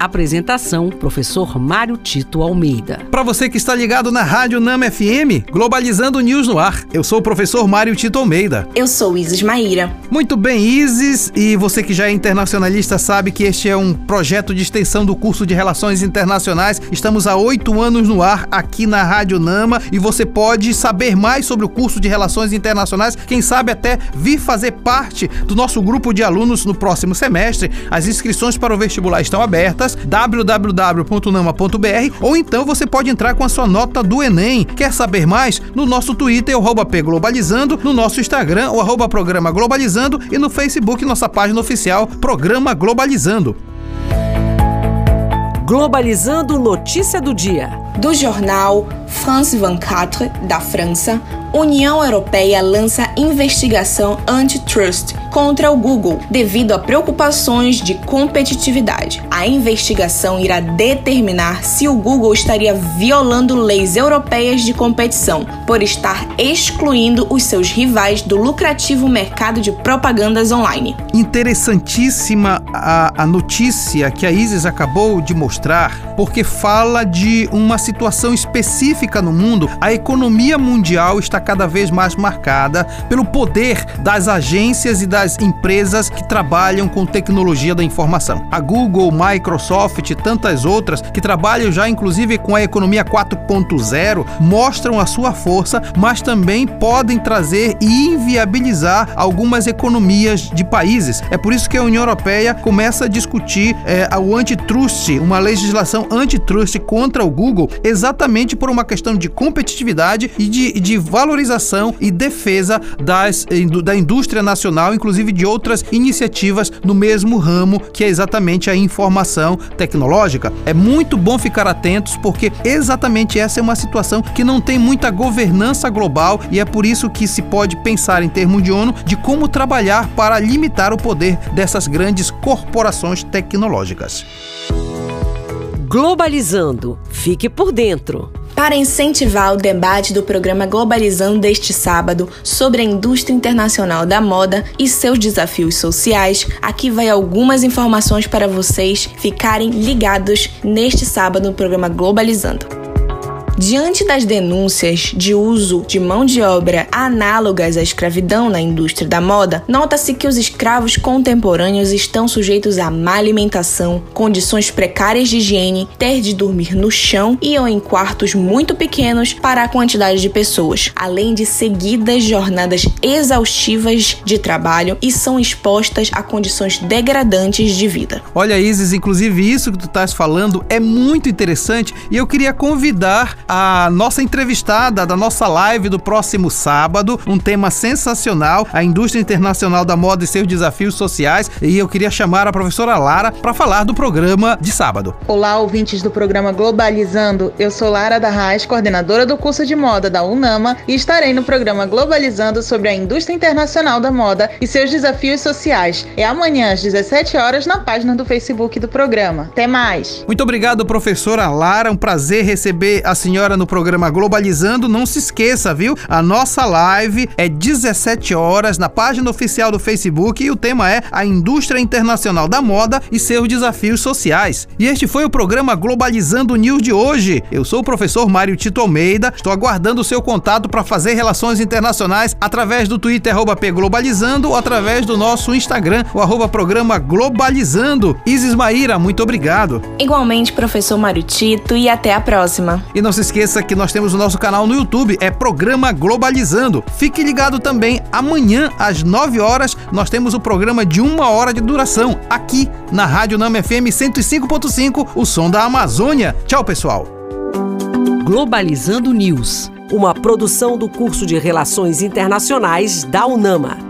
Apresentação: Professor Mário Tito Almeida. Para você que está ligado na Rádio Nama FM, Globalizando News no ar. Eu sou o professor Mário Tito Almeida. Eu sou Isis Maíra. Muito bem, Isis, e você que já é internacionalista sabe que este é um projeto de extensão do curso de Relações Internacionais. Estamos há oito anos no ar aqui na Rádio Nama e você pode saber mais sobre o curso de Relações Internacionais, quem sabe até vir fazer parte do nosso grupo de alunos no próximo semestre. As inscrições para o vestibular estão abertas www.nama.br ou então você pode entrar com a sua nota do Enem. Quer saber mais? No nosso Twitter, o Globalizando, no nosso Instagram, o arroba Programa Globalizando e no Facebook, nossa página oficial Programa Globalizando. Globalizando notícia do dia. Do jornal France 24 da França, União Europeia lança investigação antitrust contra o Google devido a preocupações de competitividade. A investigação irá determinar se o Google estaria violando leis europeias de competição por estar excluindo os seus rivais do lucrativo mercado de propagandas online. Interessantíssima a, a notícia que a Isis acabou de mostrar, porque fala de uma situação específica no mundo. A economia mundial está cada vez mais marcada pelo poder das agências e das empresas que trabalham com tecnologia da informação. A Google, Microsoft e tantas outras que trabalham já inclusive com a economia 4.0 mostram a sua força, mas também podem trazer e inviabilizar algumas economias de países. É por isso que a União Europeia começa a discutir é, o antitrust, uma legislação antitrust contra o Google, exatamente por uma questão de competitividade e de, de valorização e defesa das, da indústria nacional, inclusive de outras iniciativas no mesmo ramo, que é exatamente a informação tecnológica. É muito bom ficar atentos, porque exatamente essa é uma situação que não tem muita governança global e é por isso que se pode pensar em termos de ONU de como trabalhar para limitar o poder dessas grandes corporações tecnológicas. Globalizando. Fique por dentro. Para incentivar o debate do programa Globalizando deste sábado sobre a indústria internacional da moda e seus desafios sociais, aqui vai algumas informações para vocês ficarem ligados neste sábado no programa Globalizando. Diante das denúncias de uso de mão de obra análogas à escravidão na indústria da moda, nota-se que os escravos contemporâneos estão sujeitos a má alimentação, condições precárias de higiene, ter de dormir no chão e ou em quartos muito pequenos para a quantidade de pessoas, além de seguidas jornadas exaustivas de trabalho e são expostas a condições degradantes de vida. Olha, Isis, inclusive isso que tu estás falando é muito interessante e eu queria convidar a nossa entrevistada da nossa live do próximo sábado, um tema sensacional, a indústria internacional da moda e seus desafios sociais. E eu queria chamar a professora Lara para falar do programa de sábado. Olá, ouvintes do programa Globalizando. Eu sou Lara da Reis, coordenadora do curso de moda da UNAMA, e estarei no programa Globalizando sobre a indústria internacional da moda e seus desafios sociais. É amanhã às 17 horas na página do Facebook do programa. Até mais. Muito obrigado, professora Lara. Um prazer receber a senhora senhora no programa Globalizando. Não se esqueça, viu? A nossa live é 17 horas na página oficial do Facebook e o tema é a indústria internacional da moda e seus desafios sociais. E este foi o programa Globalizando News de hoje. Eu sou o professor Mário Tito Almeida. Estou aguardando o seu contato para fazer relações internacionais através do Twitter @pglobalizando ou através do nosso Instagram, o arroba programa Globalizando. Isis Maíra, muito obrigado. Igualmente, professor Mário Tito, e até a próxima. E não se esqueça que nós temos o nosso canal no YouTube, é Programa Globalizando. Fique ligado também, amanhã às 9 horas nós temos o programa de uma hora de duração, aqui na Rádio Nama FM 105.5, o som da Amazônia. Tchau, pessoal. Globalizando News, uma produção do curso de Relações Internacionais da UNAMA.